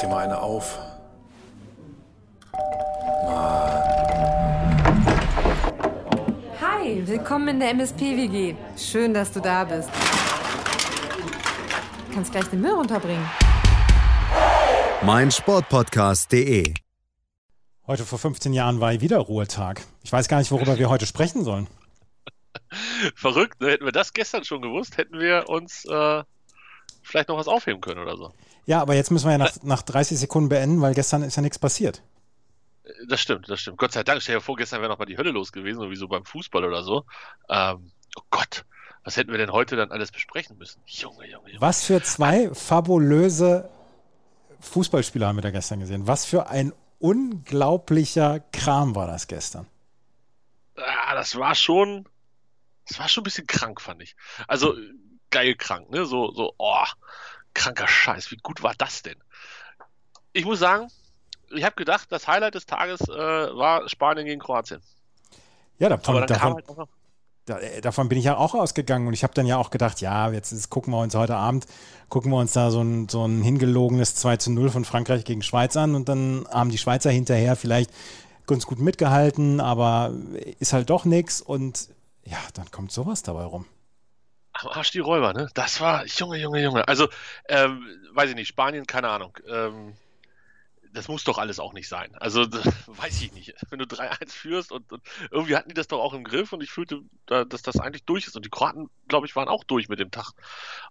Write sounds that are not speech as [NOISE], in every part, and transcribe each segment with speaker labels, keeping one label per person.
Speaker 1: dir mal eine auf.
Speaker 2: Hi, willkommen in der MSP-WG. Schön, dass du da bist. Du kannst gleich den Müll runterbringen.
Speaker 3: mein Sportpodcast.de.
Speaker 4: Heute vor 15 Jahren war wieder Ruhetag. Ich weiß gar nicht, worüber wir heute sprechen sollen. [LAUGHS]
Speaker 5: Verrückt, ne? hätten wir das gestern schon gewusst, hätten wir uns äh, vielleicht noch was aufheben können oder so.
Speaker 4: Ja, aber jetzt müssen wir ja nach, nach 30 Sekunden beenden, weil gestern ist ja nichts passiert.
Speaker 5: Das stimmt, das stimmt. Gott sei Dank, stell dir vor, gestern wäre noch mal die Hölle los gewesen, sowieso beim Fußball oder so. Ähm, oh Gott, was hätten wir denn heute dann alles besprechen müssen? Junge, Junge, Junge.
Speaker 4: Was für zwei fabulöse Fußballspieler haben wir da gestern gesehen. Was für ein unglaublicher Kram war das gestern.
Speaker 5: Ah, das war schon, das war schon ein bisschen krank, fand ich. Also geil krank, ne? So, so, oh, kranker Scheiß. Wie gut war das denn? Ich muss sagen, ich habe gedacht, das Highlight des Tages äh, war Spanien gegen Kroatien.
Speaker 4: Ja, davon, davon,
Speaker 5: halt
Speaker 4: da, äh, davon bin ich ja auch ausgegangen und ich habe dann ja auch gedacht, ja, jetzt ist, gucken wir uns heute Abend, gucken wir uns da so ein, so ein hingelogenes 2 zu 0 von Frankreich gegen Schweiz an und dann haben die Schweizer hinterher vielleicht ganz gut mitgehalten, aber ist halt doch nichts und ja, dann kommt sowas dabei rum.
Speaker 5: Am Arsch die Räuber, ne? Das war, Junge, Junge, Junge. Also, ähm, weiß ich nicht, Spanien, keine Ahnung. Ähm, das muss doch alles auch nicht sein. Also, [LAUGHS] weiß ich nicht. Wenn du 3-1 führst und, und irgendwie hatten die das doch auch im Griff und ich fühlte, da, dass das eigentlich durch ist. Und die Kroaten, glaube ich, waren auch durch mit dem Tag.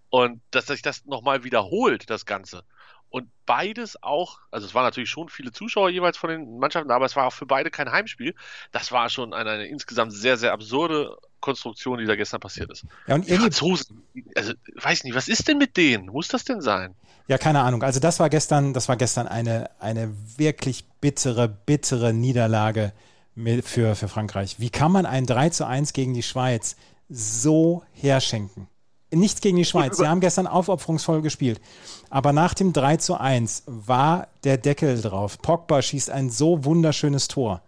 Speaker 5: Und dass sich das nochmal wiederholt, das Ganze. Und beides auch, also es waren natürlich schon viele Zuschauer jeweils von den Mannschaften, aber es war auch für beide kein Heimspiel. Das war schon eine, eine insgesamt sehr, sehr absurde Konstruktion, die da gestern passiert ist.
Speaker 4: Ja, und irgendwie,
Speaker 5: Franzosen, also weiß nicht, was ist denn mit denen? Muss das denn sein?
Speaker 4: ja, keine Ahnung. Also das war gestern, das war gestern eine, eine wirklich bittere, bittere Niederlage für, für Frankreich. Wie kann man ein 3 zu 1 gegen die Schweiz so herschenken? Nichts gegen die Schweiz. Sie haben gestern aufopferungsvoll gespielt. Aber nach dem 3 zu 1 war der Deckel drauf. Pogba schießt ein so wunderschönes Tor.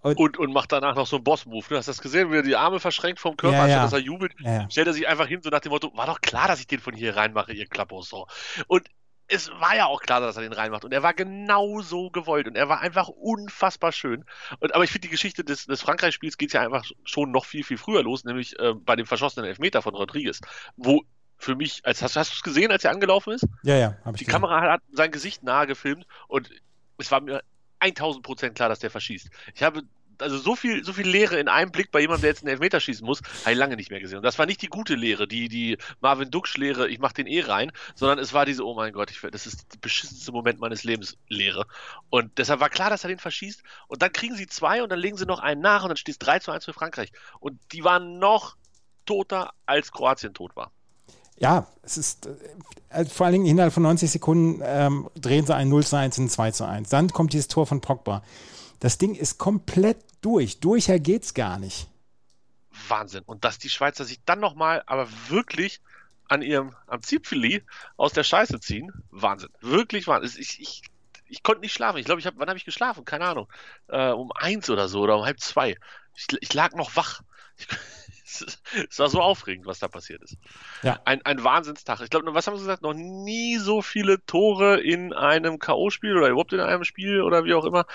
Speaker 5: Und, und macht danach noch so einen Boss-Move. Ne? Hast du das gesehen, wie er die Arme verschränkt vom Körper,
Speaker 4: Ja,
Speaker 5: anstatt
Speaker 4: ja.
Speaker 5: dass er jubelt?
Speaker 4: Ja.
Speaker 5: Stellt er sich einfach hin, so nach dem Motto, war doch klar, dass ich den von hier reinmache, ihr Klappos. So. Und es war ja auch klar, dass er den reinmacht. Und er war genau so gewollt. Und er war einfach unfassbar schön. Und, aber ich finde, die Geschichte des, des Frankreich-Spiels geht ja einfach schon noch viel, viel früher los, nämlich äh, bei dem verschossenen Elfmeter von Rodriguez. Wo für mich, als hast, hast du es gesehen, als er angelaufen ist?
Speaker 4: Ja, ja, habe ich
Speaker 5: Die
Speaker 4: gesehen.
Speaker 5: Kamera hat sein Gesicht nahe gefilmt und es war mir 1000 Prozent klar, dass der verschießt. Ich habe also so viel, so viel Leere in einem Blick bei jemandem, der jetzt einen Elfmeter schießen muss, habe ich lange nicht mehr gesehen. Und das war nicht die gute Lehre, die, die Marvin Duksch-Lehre, ich mach den eh rein, sondern es war diese, oh mein Gott, ich, das ist der beschissenste Moment meines Lebens, Lehre. Und deshalb war klar, dass er den verschießt. Und dann kriegen sie zwei und dann legen sie noch einen nach und dann steht es 3 zu 1 für Frankreich. Und die waren noch toter, als Kroatien tot war.
Speaker 4: Ja, es ist äh, vor allen Dingen innerhalb von 90 Sekunden ähm, drehen sie ein 0 zu 1 in ein 2 zu 1. Dann kommt dieses Tor von Pogba. Das Ding ist komplett durch. Durcher geht's gar nicht.
Speaker 5: Wahnsinn. Und dass die Schweizer sich dann nochmal, aber wirklich an ihrem, am Zipfeli aus der Scheiße ziehen, Wahnsinn. Wirklich Wahnsinn. Ich, ich, ich konnte nicht schlafen. Ich glaube, ich habe, wann habe ich geschlafen? Keine Ahnung. Äh, um eins oder so oder um halb zwei. Ich, ich lag noch wach. Ich, es war so aufregend, was da passiert ist.
Speaker 4: Ja.
Speaker 5: Ein, ein Wahnsinnstag. Ich glaube, was haben sie gesagt? Noch nie so viele Tore in einem K.O.-Spiel oder überhaupt in einem Spiel oder wie auch immer.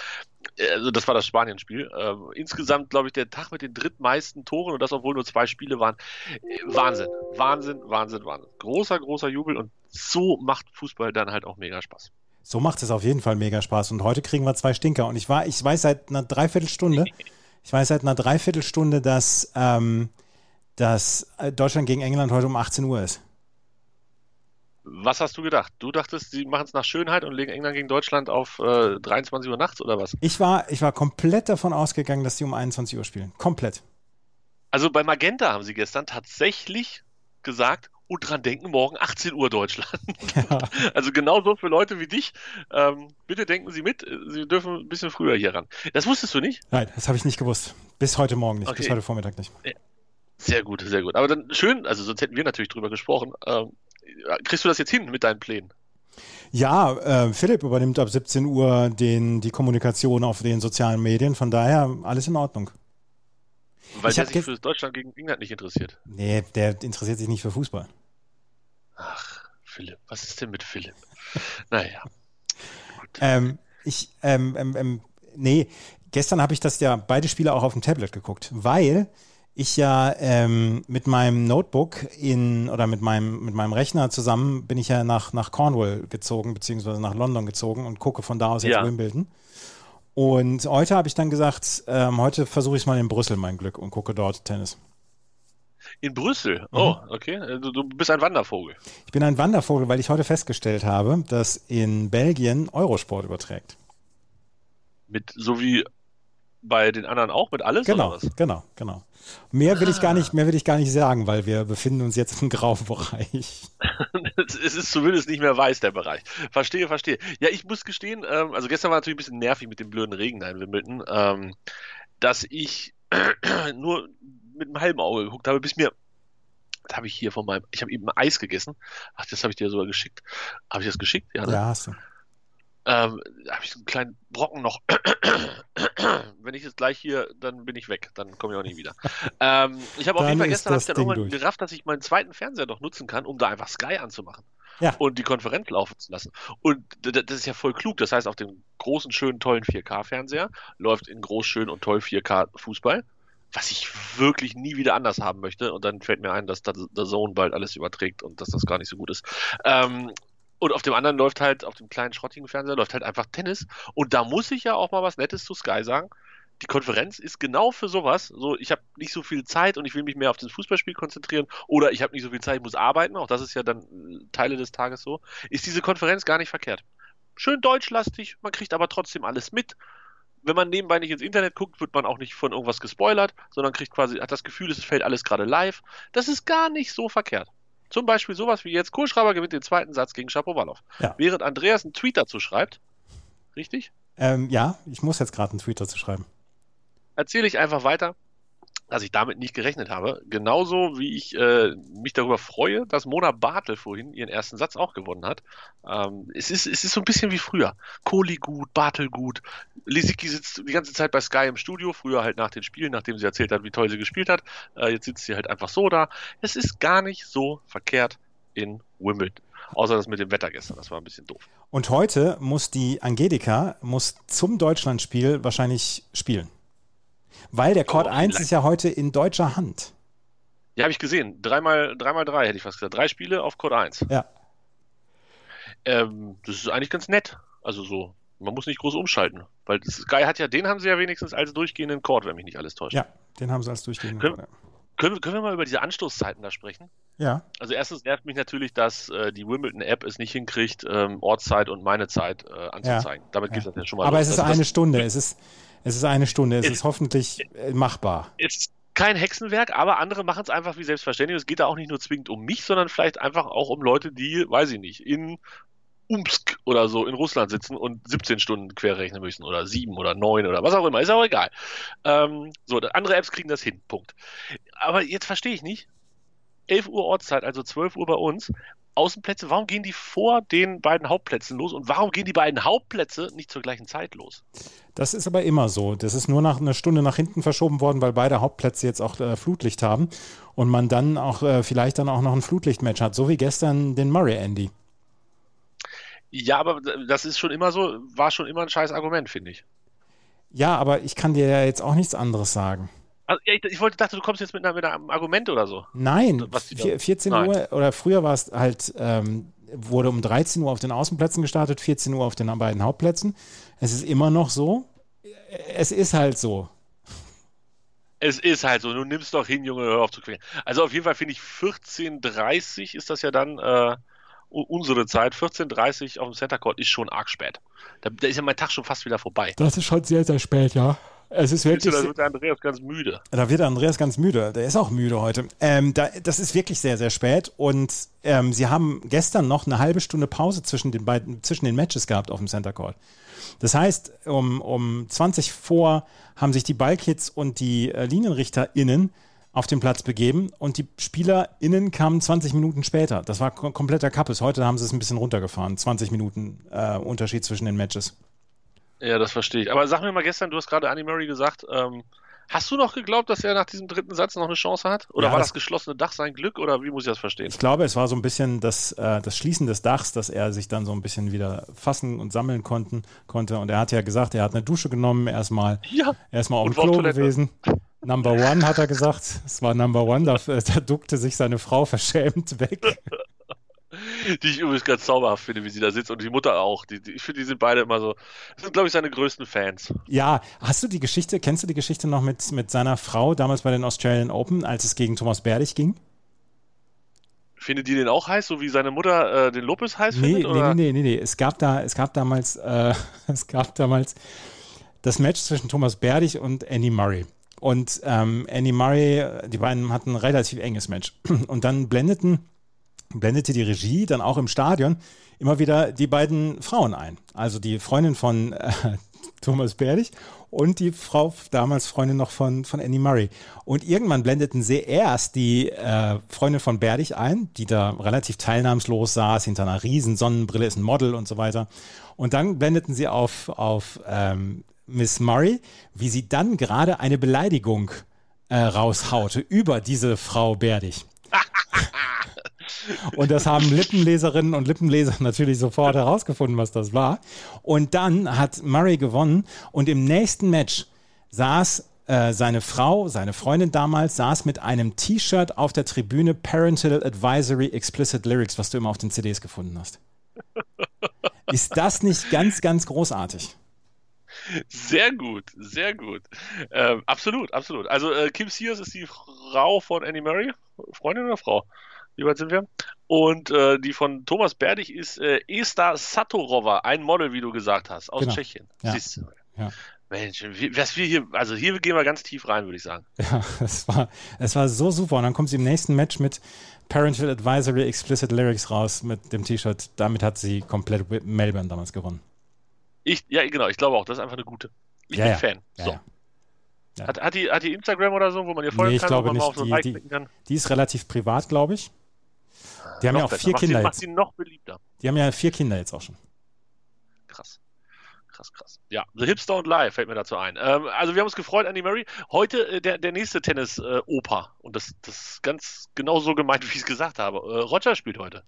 Speaker 5: Also, das war das Spanien-Spiel. Ähm, insgesamt, glaube ich, der Tag mit den drittmeisten Toren und das, obwohl nur zwei Spiele waren. Äh, Wahnsinn. Wahnsinn, Wahnsinn, Wahnsinn. Großer, großer Jubel und so macht Fußball dann halt auch mega Spaß.
Speaker 4: So macht es auf jeden Fall mega Spaß. Und heute kriegen wir zwei Stinker. Und ich war, ich weiß seit einer Dreiviertelstunde, [LAUGHS] ich weiß seit einer Dreiviertelstunde, dass, ähm, dass äh, Deutschland gegen England heute um 18 Uhr ist.
Speaker 5: Was hast du gedacht? Du dachtest, sie machen es nach Schönheit und legen England gegen Deutschland auf äh, 23 Uhr nachts oder was?
Speaker 4: Ich war, ich war komplett davon ausgegangen, dass die um 21 Uhr spielen. Komplett.
Speaker 5: Also bei Magenta haben sie gestern tatsächlich gesagt, und dran denken, morgen 18 Uhr Deutschland. [LAUGHS] [LAUGHS]
Speaker 4: Ja.
Speaker 5: Also genauso für Leute wie dich. Ähm, bitte denken Sie mit, Sie dürfen ein bisschen früher hier ran. Das wusstest du nicht?
Speaker 4: Nein, das habe ich nicht gewusst. Bis heute Morgen nicht, bis
Speaker 5: Okay.
Speaker 4: heute Vormittag nicht.
Speaker 5: Sehr gut, sehr gut. Aber dann schön, also sonst hätten wir natürlich drüber gesprochen. Ähm, kriegst du das jetzt hin mit deinen Plänen?
Speaker 4: Ja, äh, Philipp übernimmt ab 17 Uhr den, die Kommunikation auf den sozialen Medien. Von daher alles in Ordnung.
Speaker 5: Weil
Speaker 4: Ich
Speaker 5: der sich für Deutschland gegen England nicht interessiert.
Speaker 4: Nee, der interessiert sich nicht für Fußball.
Speaker 5: Ach, Philipp, was ist denn mit Philipp? Naja.
Speaker 4: Ähm, ich, ähm, ähm, ähm, nee, gestern habe ich das ja beide Spiele auch auf dem Tablet geguckt, weil ich ja ähm, mit meinem Notebook in oder mit meinem, mit meinem Rechner zusammen bin ich ja nach, nach Cornwall gezogen, beziehungsweise nach London gezogen und gucke von da aus jetzt
Speaker 5: Ja.
Speaker 4: Wimbledon. Und heute habe ich dann gesagt, ähm, heute versuche ich mal in Brüssel mein Glück und gucke dort Tennis.
Speaker 5: In Brüssel.
Speaker 4: Mhm.
Speaker 5: Oh, okay. Äh, Du, du bist ein Wandervogel.
Speaker 4: Ich bin ein Wandervogel, weil ich heute festgestellt habe, dass in Belgien Eurosport überträgt.
Speaker 5: Mit, so wie bei den anderen auch, mit alles
Speaker 4: Genau,
Speaker 5: oder was?
Speaker 4: genau, genau. Mehr will ich gar nicht, mehr will ich gar nicht sagen, weil wir befinden uns jetzt im grauen [LAUGHS] Bereich. [LAUGHS]
Speaker 5: es ist zumindest nicht mehr weiß, der Bereich. Verstehe, verstehe. Ja, ich muss gestehen, ähm, also gestern war natürlich ein bisschen nervig mit dem blöden Regen da in Wimbledon, ähm, dass ich [CLEARS THROAT] nur mit einem halben Auge geguckt habe, bis mir, das habe ich hier von meinem, ich habe eben Eis gegessen. Ach, das habe ich dir sogar geschickt. Habe ich das geschickt? Ja, ne?
Speaker 4: Ja, hast du.
Speaker 5: Ähm, da habe ich so einen kleinen Brocken noch. [CLEARS THROAT] Wenn ich jetzt gleich hier, dann bin ich weg. Dann komme ich auch nicht wieder. ähm, ich habe auf jeden Fall gestern ich dann
Speaker 4: Ding
Speaker 5: irgendwann
Speaker 4: durch.
Speaker 5: gerafft, dass ich meinen zweiten Fernseher doch nutzen kann, um da einfach Sky anzumachen.
Speaker 4: Ja.
Speaker 5: Und die Konferenz laufen zu lassen. Und das ist ja voll klug. Das heißt, auf dem großen, schönen, tollen 4K-Fernseher läuft in groß, schön und toll 4K Fußball. Was ich wirklich nie wieder anders haben möchte. Und dann fällt mir ein, dass der Zone bald alles überträgt und dass das gar nicht so gut ist. Ähm, und auf dem anderen läuft halt, auf dem kleinen schrottigen Fernseher läuft halt einfach Tennis. Und da muss ich ja auch mal was Nettes zu Sky sagen. Die Konferenz ist genau für sowas. So, ich habe nicht so viel Zeit und ich will mich mehr auf das Fußballspiel konzentrieren oder ich habe nicht so viel Zeit, ich muss arbeiten. Auch das ist ja dann äh, Teile des Tages so. Ist diese Konferenz gar nicht verkehrt. Schön deutschlastig, man kriegt aber trotzdem alles mit. Wenn man nebenbei nicht ins Internet guckt, wird man auch nicht von irgendwas gespoilert, sondern kriegt quasi, hat das Gefühl, es fällt alles gerade live. Das ist gar nicht so verkehrt. Zum Beispiel sowas wie jetzt, Kohlschreiber gewinnt den zweiten Satz gegen Shapovalov.
Speaker 4: Ja.
Speaker 5: Während Andreas einen Tweet dazu schreibt, richtig?
Speaker 4: Ähm, ja, ich muss jetzt gerade einen Tweet dazu schreiben.
Speaker 5: erzähle ich einfach weiter, dass ich damit nicht gerechnet habe. Genauso wie ich äh, mich darüber freue, dass Mona Bartel vorhin ihren ersten Satz auch gewonnen hat. Ähm, es, ist, es ist so ein bisschen wie früher. Kohli gut, Bartel gut. Lisicki sitzt die ganze Zeit bei Sky im Studio, früher halt nach den Spielen, nachdem sie erzählt hat, wie toll sie gespielt hat. Äh, jetzt sitzt sie halt einfach so da. Es ist gar nicht so verkehrt in Wimbledon. Außer das mit dem Wetter gestern, das war ein bisschen doof.
Speaker 4: Und heute muss die Angelika muss zum Deutschlandspiel wahrscheinlich spielen. Weil der Court
Speaker 5: Oh,
Speaker 4: 1
Speaker 5: vielleicht.
Speaker 4: ist ja heute in deutscher Hand.
Speaker 5: Ja, habe ich gesehen. Dreimal, dreimal drei, hätte ich fast gesagt. Drei Spiele auf Code 1.
Speaker 4: Ja.
Speaker 5: Ähm, das ist eigentlich ganz nett. Also so, man muss nicht groß umschalten. Weil das Sky hat ja, den haben sie ja wenigstens als durchgehenden Chord, wenn mich nicht alles täuscht.
Speaker 4: Ja, den haben sie als durchgehend.
Speaker 5: Können- Können, wir- können wir mal über diese Anstoßzeiten da sprechen?
Speaker 4: Ja,
Speaker 5: Also erstens nervt mich natürlich, dass äh, die Wimbledon-App es nicht hinkriegt, ähm, Ortszeit und meine Zeit äh, anzuzeigen. Damit geht das ja schon mal
Speaker 4: aber
Speaker 5: los.
Speaker 4: es ist
Speaker 5: Also das-
Speaker 4: eine Stunde. Es ist, es ist eine Stunde. Es
Speaker 5: Es-
Speaker 4: ist hoffentlich äh, machbar.
Speaker 5: Es ist kein Hexenwerk, aber andere machen es einfach wie selbstverständlich. Es geht da auch nicht nur zwingend um mich, sondern vielleicht einfach auch um Leute, die, weiß ich nicht, in Umsk oder so in Russland sitzen und 17 Stunden querrechnen müssen oder 7 oder 9 oder was auch immer. Ist auch egal. Ähm, so, andere Apps kriegen das hin. Punkt. Aber jetzt verstehe ich nicht. 11 Uhr Ortszeit, also 12 Uhr bei uns. Außenplätze, warum gehen die vor den beiden Hauptplätzen los und warum gehen die beiden Hauptplätze nicht zur gleichen Zeit los?
Speaker 4: Das ist aber immer so. Das ist nur nach einer Stunde nach hinten verschoben worden, weil beide Hauptplätze jetzt auch äh, Flutlicht haben und man dann auch äh, vielleicht dann auch noch ein Flutlichtmatch hat, so wie gestern den Murray Andy.
Speaker 5: Ja, aber das ist schon immer so, war schon immer ein scheiß Argument, finde ich.
Speaker 4: Ja, aber ich kann dir ja jetzt auch nichts anderes sagen.
Speaker 5: Also, ja, ich, ich wollte, dachte, du kommst jetzt mit, einer, mit einem Argument oder so.
Speaker 4: Nein,
Speaker 5: Was
Speaker 4: vier- 14
Speaker 5: Nein.
Speaker 4: Uhr oder früher war es halt, ähm, wurde um 13 Uhr auf den Außenplätzen gestartet, 14 Uhr auf den beiden Hauptplätzen. Es ist immer noch so. Es ist halt so.
Speaker 5: Es ist halt so, du nimmst doch hin, Junge, hör auf zu quälen. Also auf jeden Fall finde ich 14.30 ist das ja dann äh, unsere Zeit. 14.30 auf dem Center Court ist schon arg spät. Da, da ist ja mein Tag schon fast wieder vorbei.
Speaker 4: Das ist schon sehr, sehr spät, ja. Es ist wirklich.
Speaker 5: da wird der Andreas ganz müde.
Speaker 4: Da wird der Andreas ganz müde. Der ist auch müde heute. Ähm, da, das ist wirklich sehr, sehr spät. Und ähm, sie haben gestern noch eine halbe Stunde Pause zwischen den beiden, zwischen den Matches gehabt auf dem Center Court. Das heißt, um, um 20 vor haben sich die Ballkids und die äh, LinienrichterInnen auf den Platz begeben und die SpielerInnen kamen 20 Minuten später. Das war kom kompletter Kappes. Heute haben sie es ein bisschen runtergefahren. 20 Minuten äh, Unterschied zwischen den Matches.
Speaker 5: Ja, das verstehe ich. Aber sag mir mal gestern, du hast gerade Annie Murray gesagt, ähm, Hast du noch geglaubt, dass er nach diesem dritten Satz noch eine Chance hat? Oder
Speaker 4: Ja,
Speaker 5: war
Speaker 4: das-
Speaker 5: das, geschlossene Dach sein Glück? Oder wie muss ich das verstehen?
Speaker 4: Ich glaube, es war so ein bisschen das, äh, das Schließen des Dachs, dass er sich dann so ein bisschen wieder fassen und sammeln konnten, konnte. Und er hat ja gesagt, er hat eine Dusche genommen, erstmal
Speaker 5: Ja.
Speaker 4: erstmal auf dem Klo
Speaker 5: Toilette.
Speaker 4: gewesen. Number one, hat er gesagt. Es war Number one, da, da duckte sich seine Frau verschämt weg. [LAUGHS]
Speaker 5: Die ich übrigens ganz zauberhaft finde, wie sie da sitzt und die Mutter auch. Die, die, ich finde, die sind beide immer so. Das sind, glaube ich, seine größten Fans.
Speaker 4: Ja, hast du die Geschichte, kennst du die Geschichte noch mit, mit seiner Frau damals bei den Australian Open, als es gegen Thomas Berdych ging?
Speaker 5: Findet die den auch heiß, so wie seine Mutter äh, den Lopez heiß
Speaker 4: Nee,
Speaker 5: findet?
Speaker 4: nee,
Speaker 5: oder?
Speaker 4: nee, nee, nee, nee. Es gab da, es gab damals, äh, [LAUGHS] es gab damals das Match zwischen Thomas Berdych und Andy Murray. Und ähm, Andy Murray, die beiden hatten ein relativ enges Match. [CLEARS THROAT] Und dann blendeten, blendete die Regie dann auch im Stadion immer wieder die beiden Frauen ein. Also die Freundin von äh, [LAUGHS] Thomas Berdych und die Frau, damals Freundin noch von, von Andy Murray. Und irgendwann blendeten sie erst die äh, Freundin von Berdych ein, die da relativ teilnahmslos saß, hinter einer riesen Sonnenbrille, ist ein Model und so weiter. Und dann blendeten sie auf, auf ähm, Miss Murray, wie sie dann gerade eine Beleidigung äh, raushaute über diese Frau Berdych. Und das haben Lippenleserinnen und Lippenleser natürlich sofort herausgefunden, was das war. Und dann hat Murray gewonnen und im nächsten Match saß äh, seine Frau, seine Freundin damals, saß mit einem T-Shirt auf der Tribüne Parental Advisory Explicit Lyrics, was du immer auf den CDs gefunden hast. Ist das nicht ganz, ganz großartig?
Speaker 5: Sehr gut, sehr gut. Ähm, absolut, absolut. Also äh, Kim Sears ist die Frau von Andy Murray. Freundin oder Frau? Wie weit sind wir? Und äh, die von Thomas Berdych ist äh, Esther Satorova, ein Model, wie du gesagt hast, aus
Speaker 4: Genau.
Speaker 5: Tschechien.
Speaker 4: Ja.
Speaker 5: Siehst du.
Speaker 4: Ja.
Speaker 5: Mensch, was wir hier, also hier gehen wir ganz tief rein, würde ich sagen. [LAUGHS]
Speaker 4: Ja, es war, es war so super. Und dann kommt sie im nächsten Match mit Parental Advisory Explicit Lyrics raus mit dem T-Shirt. Damit hat sie komplett Melbourne damals gewonnen.
Speaker 5: Ich, ja, genau, ich glaube auch, das ist einfach eine gute. Ich
Speaker 4: Ja,
Speaker 5: bin
Speaker 4: ja.
Speaker 5: Fan. So.
Speaker 4: ja. Ja.
Speaker 5: Hat, hat, die, hat die Instagram oder so, wo man ihr folgen
Speaker 4: Nee, ich
Speaker 5: kann,
Speaker 4: glaube
Speaker 5: man
Speaker 4: nicht.
Speaker 5: auf so
Speaker 4: Die- die-? Die ist relativ privat, glaube ich. Die haben
Speaker 5: Noch
Speaker 4: ja auch
Speaker 5: besser.
Speaker 4: vier
Speaker 5: macht
Speaker 4: Kinder
Speaker 5: sie, Macht
Speaker 4: jetzt.
Speaker 5: sie noch beliebter.
Speaker 4: Die haben ja vier Kinder jetzt auch schon.
Speaker 5: Krass. Krass, krass. Ja, The Hipster und Live fällt mir dazu ein. Ähm, also wir haben uns gefreut, Andy Murray. Heute äh, der, der nächste Tennis-Opa. und das, das ist ganz genau so gemeint, [LAUGHS] wie ich es gesagt habe. Äh, Roger spielt heute.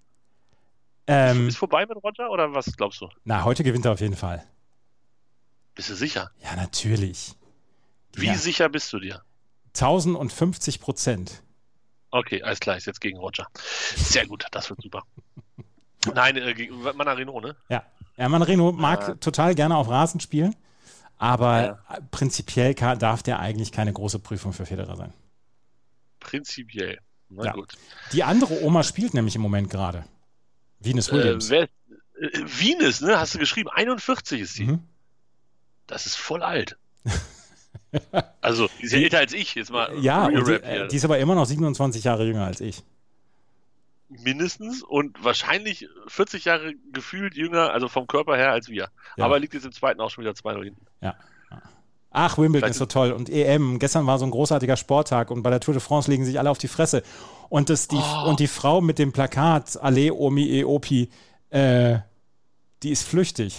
Speaker 4: Ähm,
Speaker 5: Ist vorbei mit Roger oder was glaubst du?
Speaker 4: na, heute gewinnt er auf jeden Fall.
Speaker 5: Bist du sicher?
Speaker 4: Ja, natürlich.
Speaker 5: Wie
Speaker 4: Ja.
Speaker 5: sicher bist du dir?
Speaker 4: 1050 Prozent.
Speaker 5: Okay, alles klar, ist jetzt gegen Roger. Sehr gut, das wird super. [LAUGHS] Nein, äh, gegen Manarino, ne?
Speaker 4: Ja. Hermann Reno mag
Speaker 5: Ja.
Speaker 4: total gerne auf Rasen spielen, aber
Speaker 5: Ja.
Speaker 4: prinzipiell kann, darf der eigentlich keine große Prüfung für Federer sein.
Speaker 5: Prinzipiell. Na
Speaker 4: Ja.
Speaker 5: gut.
Speaker 4: Die andere Oma spielt nämlich im Moment gerade. Venus
Speaker 5: Äh,
Speaker 4: Williams.
Speaker 5: wer, äh, Venus, ne? Hast du geschrieben? 41 ist sie.
Speaker 4: Mhm.
Speaker 5: Das ist voll alt. [LAUGHS] Also, die ist ja älter als ich, jetzt mal.
Speaker 4: Ja, die, äh, die ist aber immer noch 27 Jahre jünger als ich.
Speaker 5: mindestens und wahrscheinlich 40 Jahre gefühlt jünger, also vom Körper her als wir.
Speaker 4: Ja.
Speaker 5: Aber liegt jetzt im zweiten auch schon wieder 2-0 hinten.
Speaker 4: Ach, Wimbledon ist so toll. Und EM, gestern war so ein großartiger Sporttag und bei der Tour de France legen sich alle auf die Fresse. Und, das, die,
Speaker 5: Oh.
Speaker 4: und die Frau mit dem Plakat, Ale Omi E Opi, äh, die ist flüchtig.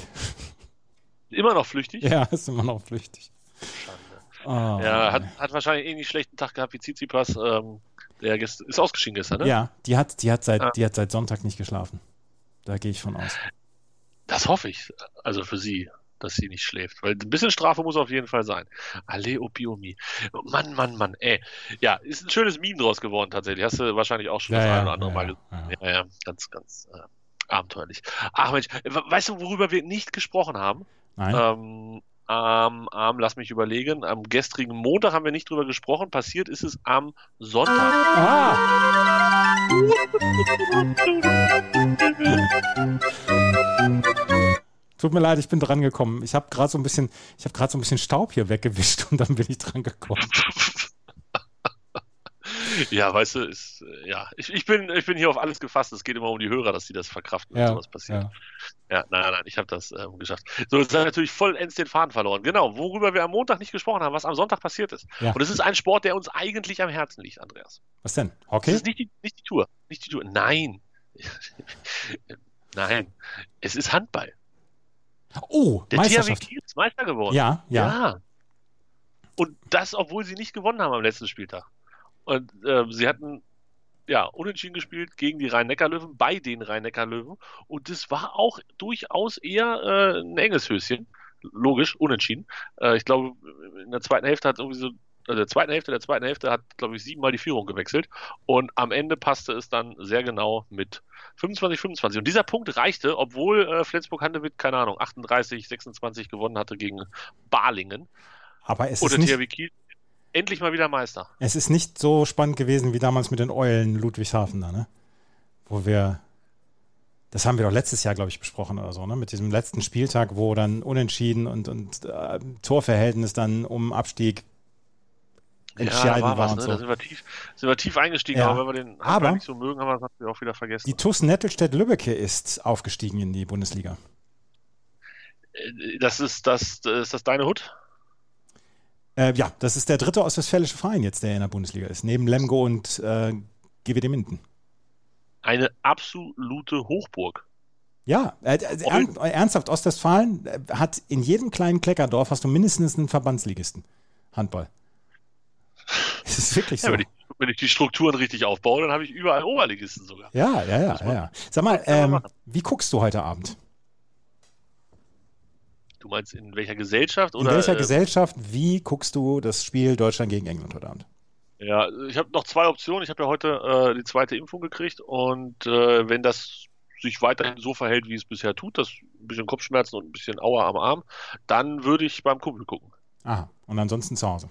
Speaker 5: Immer noch flüchtig.
Speaker 4: Ja, ist immer noch flüchtig. Oh,
Speaker 5: Ja, hat, hat wahrscheinlich eh einen schlechten Tag gehabt wie Tsitsipas. Ähm, der gest ist ausgeschieden gestern, ne?
Speaker 4: ja die, hat, die, hat seit,
Speaker 5: Ah.
Speaker 4: die hat seit Sonntag nicht geschlafen. Da gehe ich von aus.
Speaker 5: Das hoffe ich. Also für sie, dass sie nicht schläft. Weil ein bisschen Strafe muss auf jeden Fall sein. Ale Opiomi. Mann, Mann, Mann, ey. Ja, ist ein schönes Meme draus geworden tatsächlich. Hast du wahrscheinlich auch schon
Speaker 4: Ja,
Speaker 5: das
Speaker 4: ja,
Speaker 5: eine oder andere
Speaker 4: ja,
Speaker 5: Mal
Speaker 4: ja,
Speaker 5: gesehen. Ja, ja, ganz, ganz äh, abenteuerlich. Ach Mensch, we- weißt du, worüber wir nicht gesprochen haben?
Speaker 4: Nein?
Speaker 5: Ähm, am, am, lass mich überlegen, am gestrigen Montag haben wir nicht drüber gesprochen. Passiert ist es am Sonntag.
Speaker 4: Ah! Tut mir leid, ich bin dran gekommen. Ich habe gerade so ein bisschen, ich habe gerade so ein bisschen Staub hier weggewischt [LAUGHS] und dann bin ich dran gekommen. [LAUGHS]
Speaker 5: Ja, weißt du, ist, äh, ja, ich, ich, bin, ich bin hier auf alles gefasst. Es geht immer um die Hörer, dass die das verkraften, wenn
Speaker 4: Ja,
Speaker 5: sowas passiert.
Speaker 4: ja.
Speaker 5: Ja, nein, nein, nein, ich habe das ähm, geschafft. So, jetzt haben wir natürlich vollends den Faden verloren. Genau, worüber wir am Montag nicht gesprochen haben, was am Sonntag passiert ist.
Speaker 4: Ja.
Speaker 5: Und es ist ein Sport, der uns eigentlich am Herzen liegt, Andreas.
Speaker 4: Was denn?
Speaker 5: Es
Speaker 4: Hockey?
Speaker 5: ist nicht die, nicht die Tour. Nicht die Tour. Nein. [LAUGHS] Nein. Es ist Handball.
Speaker 4: Oh,
Speaker 5: Der THW
Speaker 4: Meisterschaft.
Speaker 5: Kiel ist Meister geworden.
Speaker 4: Ja, ja.
Speaker 5: Ja. Und das, obwohl sie nicht gewonnen haben am letzten Spieltag. Und äh, sie hatten ja unentschieden gespielt gegen die Rhein-Neckar-Löwen, bei den Rhein-Neckar-Löwen. Und das war auch durchaus eher äh, ein enges Höschen. Logisch, unentschieden. Äh, ich glaube, in der zweiten Hälfte hat irgendwie so also der zweiten Hälfte, der zweiten Hälfte hat, glaube ich, siebenmal die Führung gewechselt. Und am Ende passte es dann sehr genau mit 25, 25. Und dieser Punkt reichte, obwohl äh, Flensburg-Handewitt, keine Ahnung, 38, 26 gewonnen hatte gegen Balingen.
Speaker 4: Aber es
Speaker 5: Oder
Speaker 4: ist nicht,
Speaker 5: Kiel endlich mal wieder Meister.
Speaker 4: es ist nicht so spannend gewesen wie damals mit den Eulen Ludwigshafen da, ne? Wo wir, das haben wir doch letztes Jahr, glaube ich, besprochen oder so, ne? Mit diesem letzten Spieltag, wo dann unentschieden und, und äh, Torverhältnis dann um Abstieg entscheidend
Speaker 5: da war,
Speaker 4: war
Speaker 5: was, ne?
Speaker 4: so.
Speaker 5: Da sind wir tief, sind wir tief eingestiegen,
Speaker 4: Ja.
Speaker 5: aber wenn wir den
Speaker 4: Aber-
Speaker 5: nicht so mögen, haben wir das natürlich auch wieder vergessen.
Speaker 4: Die TuS Nettelstedt-Lübbecke ist aufgestiegen in die Bundesliga.
Speaker 5: Äh, Das ist das, ist das deine Hut?
Speaker 4: Äh, ja, das ist der dritte ostwestfälische Verein jetzt, der in der Bundesliga ist, neben Lemgo und äh, GWD Minden.
Speaker 5: Eine absolute Hochburg.
Speaker 4: Ja, äh, äh, ern, ernsthaft, Ostwestfalen äh, hat in jedem kleinen Kleckerdorf hast du mindestens einen Verbandsligisten. Handball. [LAUGHS] Es ist wirklich so.
Speaker 5: Ja, wenn, ich, wenn ich die Strukturen richtig aufbaue, dann habe ich überall Oberligisten sogar.
Speaker 4: Ja, ja, ja,
Speaker 5: Das
Speaker 4: ja. Sag mal, ähm, wie guckst du heute Abend?
Speaker 5: Du meinst in welcher Gesellschaft?
Speaker 4: In
Speaker 5: oder,
Speaker 4: welcher
Speaker 5: äh,
Speaker 4: Gesellschaft, wie guckst du das Spiel Deutschland gegen England heute Abend?
Speaker 5: Ja, ich habe noch zwei Optionen. Ich habe ja heute äh, die zweite Impfung gekriegt und äh, wenn das sich weiterhin so verhält, wie es bisher tut, das ein bisschen Kopfschmerzen und ein bisschen Aua am Arm, dann würde ich beim Kumpel gucken.
Speaker 4: Aha, und ansonsten zu Hause.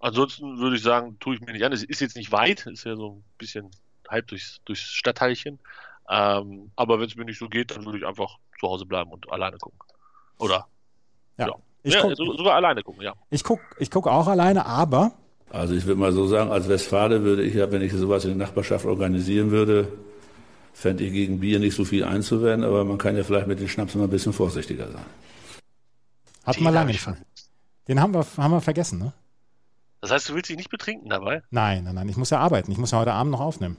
Speaker 5: Ansonsten würde ich sagen, tue ich mir nicht an. Es ist jetzt nicht weit, ist ja so ein bisschen halb durchs, durchs Stadtteilchen. Ähm, aber wenn es mir nicht so geht, dann würde ich einfach zu Hause bleiben und alleine gucken. Oder?
Speaker 4: Ja.
Speaker 5: Ja.
Speaker 4: Ich
Speaker 5: ja,
Speaker 4: gucke
Speaker 5: so, sogar alleine gucken, ja.
Speaker 4: ich guck, ich guck auch alleine, aber
Speaker 1: Also ich würde mal so sagen, als Westfale würde ich ja, wenn ich sowas in der Nachbarschaft organisieren würde, fände ich gegen Bier nicht so viel einzuwenden, aber man kann ja vielleicht mit den Schnaps mal ein bisschen vorsichtiger sein.
Speaker 4: hat man lange
Speaker 5: ich
Speaker 4: nicht.
Speaker 5: schon.
Speaker 4: Den haben wir, haben wir vergessen, ne?
Speaker 5: Das heißt, du willst dich nicht betrinken dabei?
Speaker 4: Nein, nein, nein. Ich muss ja arbeiten. Ich muss ja heute Abend noch aufnehmen.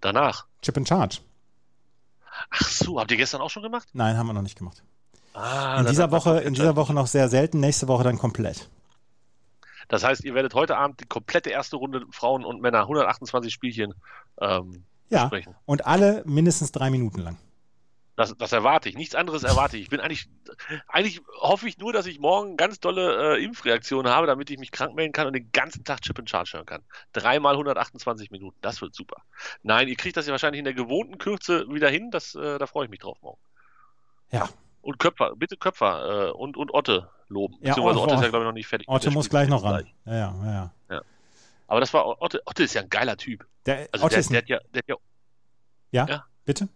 Speaker 5: Danach.
Speaker 4: Chip and Charge.
Speaker 5: Ach so, habt ihr gestern auch schon gemacht?
Speaker 4: Nein, haben wir noch nicht gemacht.
Speaker 5: Ah,
Speaker 4: In dieser Woche, in dieser Woche noch sehr selten, nächste Woche dann komplett.
Speaker 5: Das heißt, ihr werdet heute Abend die komplette erste Runde Frauen und Männer 128 Spielchen ähm,
Speaker 4: Ja.
Speaker 5: besprechen.
Speaker 4: Und alle mindestens drei Minuten lang.
Speaker 5: Das, das erwarte ich. Nichts anderes erwarte ich. Ich bin eigentlich, eigentlich hoffe ich nur, dass ich morgen ganz tolle äh, Impfreaktionen habe, damit ich mich krank melden kann und den ganzen Tag Chip and Charge hören kann. Dreimal 128 Minuten. Das wird super. Nein, ihr kriegt das ja wahrscheinlich in der gewohnten Kürze wieder hin. Das, äh, da freue ich mich drauf morgen.
Speaker 4: Ja.
Speaker 5: Und Köpfer, bitte Köpfer äh, und, und Otte loben.
Speaker 4: Ja,
Speaker 5: Beziehungsweise
Speaker 4: Otto-
Speaker 5: Otte ist ja, glaube ich, noch nicht fertig. der
Speaker 4: muss gleich noch ran. Ja, ja, ja, ja.
Speaker 5: Aber das war Otte, Otte ist ja ein geiler Typ.
Speaker 4: Der,
Speaker 5: Also
Speaker 4: Otto
Speaker 5: der,
Speaker 4: ist
Speaker 5: der, der, hat ja,
Speaker 4: ja,
Speaker 5: ja.
Speaker 4: bitte?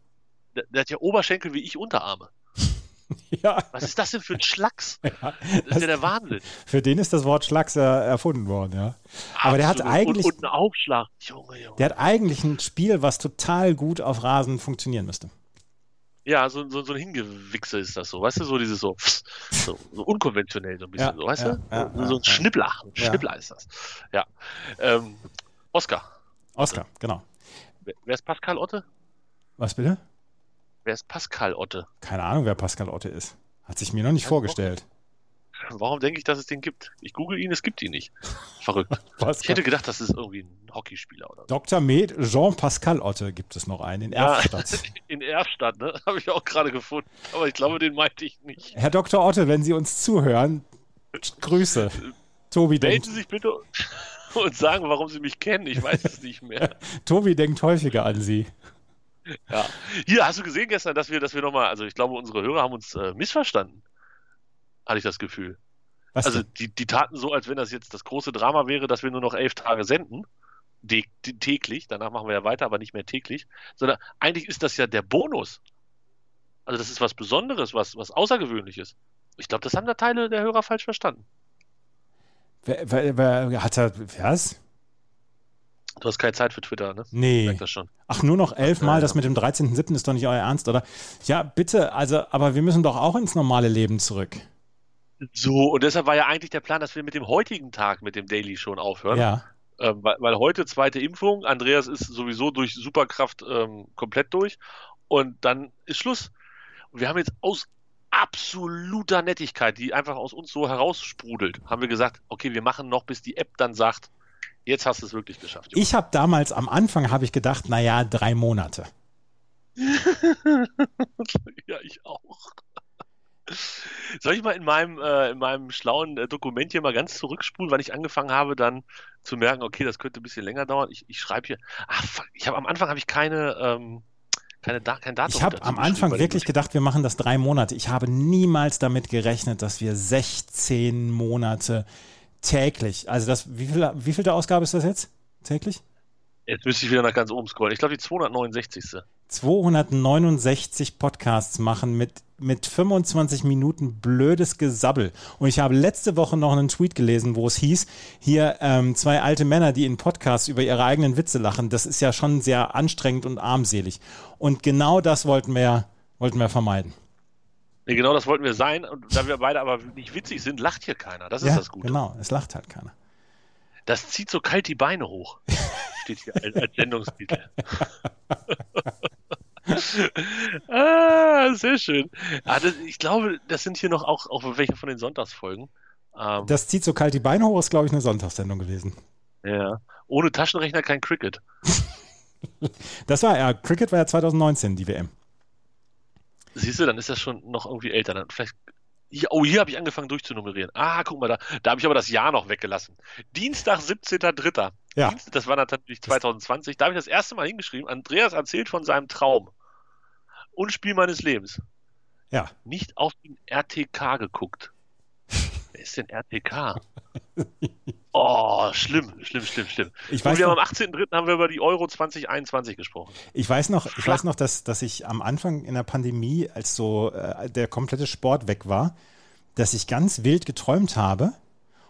Speaker 5: Der, hat ja Oberschenkel wie ich Unterarme. [LAUGHS]
Speaker 4: Ja,
Speaker 5: Was ist das denn für ein Schlacks?
Speaker 4: ja.
Speaker 5: Das ist ja der Wahnsinn.
Speaker 4: Für den ist das Wort Schlags äh, erfunden worden, ja. Aber der hat eigentlich,
Speaker 5: Und, und einen Aufschlag. Junge, Junge.
Speaker 4: der hat eigentlich ein Spiel, was total gut auf Rasen funktionieren müsste.
Speaker 5: Ja, so, so, so ein Hingewichse ist das so. Weißt du, so dieses so, so, so unkonventionell so ein bisschen.
Speaker 4: Ja,
Speaker 5: so, weißt
Speaker 4: ja,
Speaker 5: du? so, so ein. Schnippler. Ein. Schnippler ist das. Ja. Ähm, Oscar.
Speaker 4: Oscar, genau.
Speaker 5: Wer, wer ist Pascal Otte?
Speaker 4: Was bitte?
Speaker 5: Wer ist Pascal Otte?
Speaker 4: Keine Ahnung, wer Pascal Otte ist. Hat sich mir noch nicht vorgestellt.
Speaker 5: Warum denke ich, dass es den gibt? Ich google ihn, es gibt ihn nicht. Verrückt. [LAUGHS] Ich hätte gedacht, das ist irgendwie ein Hockeyspieler oder so.
Speaker 4: Dr. Med Jean-Pascal Otte gibt es noch einen in
Speaker 5: Ja.
Speaker 4: Erfstadt. [LAUGHS]
Speaker 5: In Erfstadt, ne? Habe ich auch gerade gefunden. Aber ich glaube, den meinte ich nicht.
Speaker 4: Herr Dr. Otte, wenn Sie uns zuhören, Grüße. Tobi
Speaker 5: Melden
Speaker 4: denkt,
Speaker 5: Sie sich bitte und sagen, warum Sie mich kennen. Ich weiß es nicht mehr. [LAUGHS]
Speaker 4: Tobi denkt häufiger an Sie.
Speaker 5: Ja. Hier, hast du gesehen gestern, dass wir, dass wir nochmal, also ich glaube, unsere Hörer haben uns äh, missverstanden. Hatte ich das Gefühl.
Speaker 4: Was
Speaker 5: Also die, die taten so, als wenn das jetzt das große Drama wäre, dass wir nur noch elf Tage senden. Die, die, täglich, danach machen wir ja weiter, aber nicht mehr täglich. Sondern eigentlich ist das ja der Bonus. Also das ist was Besonderes, was, was Außergewöhnliches. Ich glaube, das haben da Teile der Hörer falsch verstanden.
Speaker 4: Wer, wer, wer hat er, was?
Speaker 5: Du hast keine Zeit für Twitter, ne?
Speaker 4: Nee.
Speaker 5: merk das schon.
Speaker 4: Ach, nur noch elfmal,
Speaker 5: Ja,
Speaker 4: das
Speaker 5: ja.
Speaker 4: mit dem 13.07. ist doch nicht euer Ernst, oder? Ja, bitte, also, aber wir müssen doch auch ins normale Leben zurück.
Speaker 5: So, und deshalb war ja eigentlich der Plan, dass wir mit dem heutigen Tag mit dem Daily schon aufhören.
Speaker 4: Ja.
Speaker 5: Ähm, weil, weil heute zweite Impfung, Andreas ist sowieso durch Superkraft ähm, komplett durch und dann ist Schluss. Und wir haben jetzt aus absoluter Nettigkeit, die einfach aus uns so heraussprudelt, haben wir gesagt, okay, wir machen noch, bis die App dann sagt, jetzt hast du es wirklich geschafft. Junge.
Speaker 4: Ich habe damals am Anfang habe ich gedacht, naja, drei Monate. [LAUGHS]
Speaker 5: ja, ich auch. Soll ich mal in meinem, äh, in meinem schlauen äh, Dokument hier mal ganz zurückspulen, wann ich angefangen habe, dann zu merken, okay, das könnte ein bisschen länger dauern. Ich, ich schreibe hier, fuck, ich habe am Anfang habe ich keine, ähm, keine da kein Datum.
Speaker 4: Ich habe am Anfang
Speaker 5: weil
Speaker 4: wirklich
Speaker 5: ich-
Speaker 4: gedacht, wir machen das drei Monate. Ich habe niemals damit gerechnet, dass wir 16 Monate täglich, also das, wie viel, wie viel der Ausgabe ist das jetzt? Täglich?
Speaker 5: Jetzt müsste ich wieder nach ganz oben scrollen. Ich glaube, die 269.
Speaker 4: 269 Podcasts machen mit, mit 25 Minuten blödes Gesabbel. Und ich habe letzte Woche noch einen Tweet gelesen, wo es hieß, hier ähm, zwei alte Männer, die in Podcasts über ihre eigenen Witze lachen, das ist ja schon sehr anstrengend und armselig. Und genau das wollten wir, wollten wir vermeiden.
Speaker 5: Nee, genau das wollten wir sein. Und da wir beide aber nicht witzig sind, lacht hier keiner. Das ist das Gute.
Speaker 4: genau, es lacht halt keiner.
Speaker 5: Das zieht so kalt die Beine hoch. [LAUGHS] Steht hier als, als Sendungstitel. [LAUGHS] ah, sehr schön. Ah, das, ich glaube, das sind hier noch auch, auch welche von den Sonntagsfolgen. Ähm,
Speaker 4: Das zieht so kalt die Beine hoch, ist glaube ich eine Sonntagssendung gewesen.
Speaker 5: ja. Ohne Taschenrechner kein Cricket. [LAUGHS]
Speaker 4: Das war ja, Cricket war ja 2019 die WM.
Speaker 5: Siehst du, dann ist das schon noch irgendwie älter. Dann vielleicht. Hier, oh, hier habe ich angefangen durchzunummerieren. Ah, guck mal da. Da habe ich aber das Jahr noch weggelassen. Dienstag, 17.03.
Speaker 4: Ja.
Speaker 5: Dienst- Das war natürlich 2020. Da habe ich das erste Mal hingeschrieben. Andreas erzählt von seinem Traum. Und Spiel meines Lebens.
Speaker 4: Ja.
Speaker 5: Nicht auf den RTK geguckt. [LAUGHS] Wer ist denn RTK? [LAUGHS] Oh, schlimm, schlimm, schlimm, schlimm.
Speaker 4: Ich
Speaker 5: Und
Speaker 4: weiß
Speaker 5: wir haben
Speaker 4: noch,
Speaker 5: am 18.03. haben wir über die Euro 2021 gesprochen.
Speaker 4: Ich weiß noch, ich weiß noch, dass, dass ich am Anfang in der Pandemie, als so äh, der komplette Sport weg war, dass ich ganz wild geträumt habe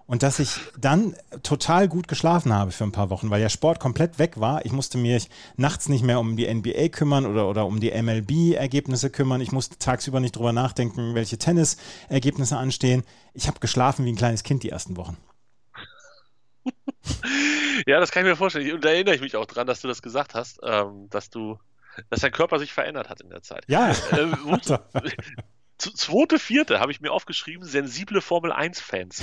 Speaker 4: und dass ich dann total gut geschlafen habe für ein paar Wochen, weil der Sport komplett weg war. Ich musste mich nachts nicht mehr um die NBA kümmern oder, oder um die MLB-Ergebnisse kümmern. Ich musste tagsüber nicht drüber nachdenken, welche Tennis-Ergebnisse anstehen. Ich habe geschlafen wie ein kleines Kind die ersten Wochen. [LAUGHS]
Speaker 5: Ja, das kann ich mir vorstellen. Und da erinnere ich mich auch dran, dass du das gesagt hast, ähm, dass du, dass dein Körper sich verändert hat in der Zeit.
Speaker 4: Ja, [LAUGHS]
Speaker 5: Ähm, Zweite, vierte habe ich mir aufgeschrieben, sensible Formel 1-Fans.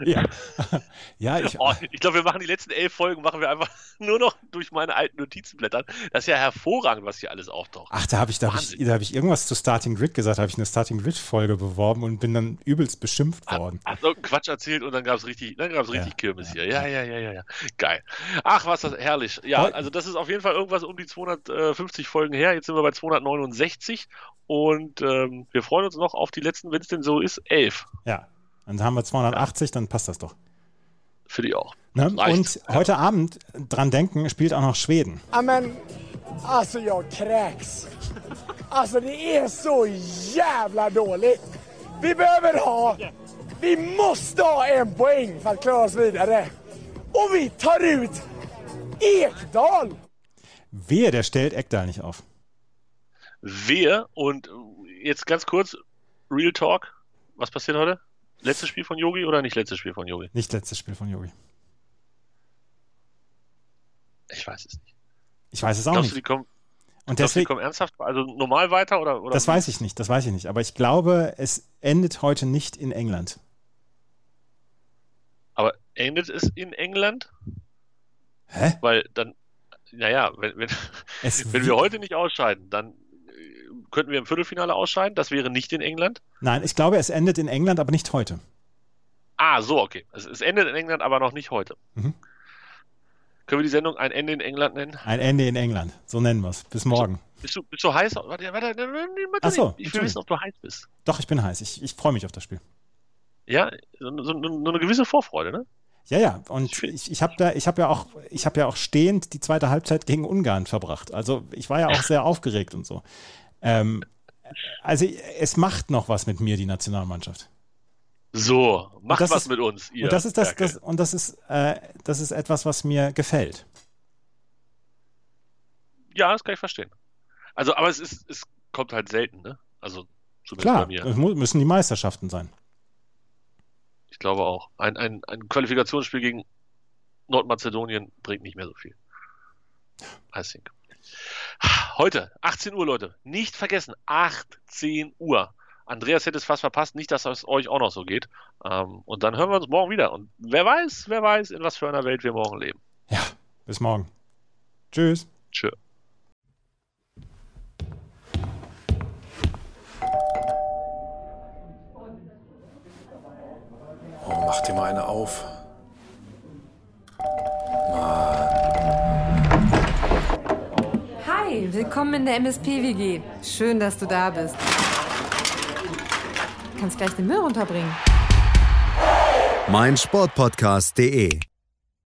Speaker 4: Ja. [LAUGHS] ja ich,
Speaker 5: Oh, ich glaube, wir machen die letzten elf Folgen, machen wir einfach [LAUGHS] nur noch durch meine alten Notizen blättern. Das ist ja hervorragend, was hier alles auftaucht.
Speaker 4: Ach, da habe ich, da hab ich, da hab ich irgendwas zu Starting Grid gesagt, habe ich eine Starting Grid-Folge beworben und bin dann übelst beschimpft worden.
Speaker 5: Hast irgendeinen Quatsch erzählt und dann gab es richtig, dann gab's richtig
Speaker 4: Ja.
Speaker 5: Kirmes hier. Ja, ja, ja, ja, ja. Geil. Ach, was das herrlich. Ja, also das ist auf jeden Fall irgendwas um die 250 Folgen her. Jetzt sind wir bei 269 und ähm, wir freuen uns noch auf die letzten, wenn es denn so ist, elf.
Speaker 4: Ja. Dann haben wir 280, dann passt das doch.
Speaker 5: Für die auch.
Speaker 4: Ne? Und heute Abend dran denken, spielt auch noch Schweden.
Speaker 6: Ja men, alltså jag kräks. Alltså det är så jävla dåligt. Vi behöver ha, vi måste ha en poäng för att klara oss vidare. Och vi tar ut Ekdal!
Speaker 4: Wehe, der stellt Eckdal nicht auf.
Speaker 5: Wer und jetzt ganz kurz, Real Talk, was passiert heute? Letztes Spiel von Yogi oder nicht letztes Spiel von Yogi?
Speaker 4: Nicht letztes Spiel von Yogi.
Speaker 5: Ich weiß es nicht.
Speaker 4: Ich weiß es auch
Speaker 5: Glaubst du, die
Speaker 4: nicht.
Speaker 5: kommen,
Speaker 4: Und
Speaker 5: du, die
Speaker 4: deswegen,
Speaker 5: kommen ernsthaft, also normal weiter oder? oder
Speaker 4: das weiß ich nicht, das weiß ich nicht. Aber ich glaube, es endet heute nicht in England.
Speaker 5: Aber endet es in England?
Speaker 4: Hä?
Speaker 5: Weil dann, naja, wenn, wenn, [LAUGHS] wenn
Speaker 4: wi-
Speaker 5: wir heute nicht ausscheiden, dann könnten wir im Viertelfinale ausscheiden. Das wäre nicht in England.
Speaker 4: Nein, ich glaube, es endet in England, aber nicht heute.
Speaker 5: Ah, so, okay. Es, es endet in England, aber noch nicht heute.
Speaker 4: Mhm.
Speaker 5: Können wir die Sendung ein Ende in England nennen?
Speaker 4: Ein Ende in England. So nennen wir es. Bis morgen.
Speaker 5: Bist du, bist du heiß? Warte, warte, warte,
Speaker 4: Ach so,
Speaker 5: ich will wissen, ob du heiß bist.
Speaker 4: Doch, ich bin heiß. Ich, ich freue mich auf das Spiel.
Speaker 5: Ja, so, so, so eine gewisse Vorfreude, ne?
Speaker 4: Ja, ja, und ich, ich habe da, ich habe ja auch, ich habe ja auch stehend die zweite Halbzeit gegen Ungarn verbracht. Also ich war ja auch sehr aufgeregt und so. Ähm, also es macht noch was mit mir, die Nationalmannschaft.
Speaker 5: So, macht
Speaker 4: das
Speaker 5: was
Speaker 4: ist-
Speaker 5: mit uns, ihr.
Speaker 4: und das ist das, das und das ist, äh, das ist etwas, was mir gefällt.
Speaker 5: Ja, das kann ich verstehen. Also, aber es ist, es kommt halt selten, ne? Also,
Speaker 4: Klar,
Speaker 5: bei mir.
Speaker 4: es müssen die Meisterschaften sein.
Speaker 5: Ich glaube auch. Ein, ein, ein Qualifikationsspiel gegen Nordmazedonien bringt nicht mehr so viel. I think. Heute, 18 Uhr, Leute. Nicht vergessen, 18 Uhr. Andreas hätte es fast verpasst, nicht, dass es euch auch noch so geht. Ähm, und dann hören wir uns morgen wieder. Und wer weiß, wer weiß, in was für einer Welt wir morgen leben.
Speaker 4: Ja, bis morgen. Tschüss.
Speaker 5: Tschö.
Speaker 7: Oh, mach dir mal eine auf.
Speaker 2: Willkommen in der MSP-WG. Schön, dass du da bist. Kannst gleich den Müll runterbringen.
Speaker 3: meinsportpodcast.de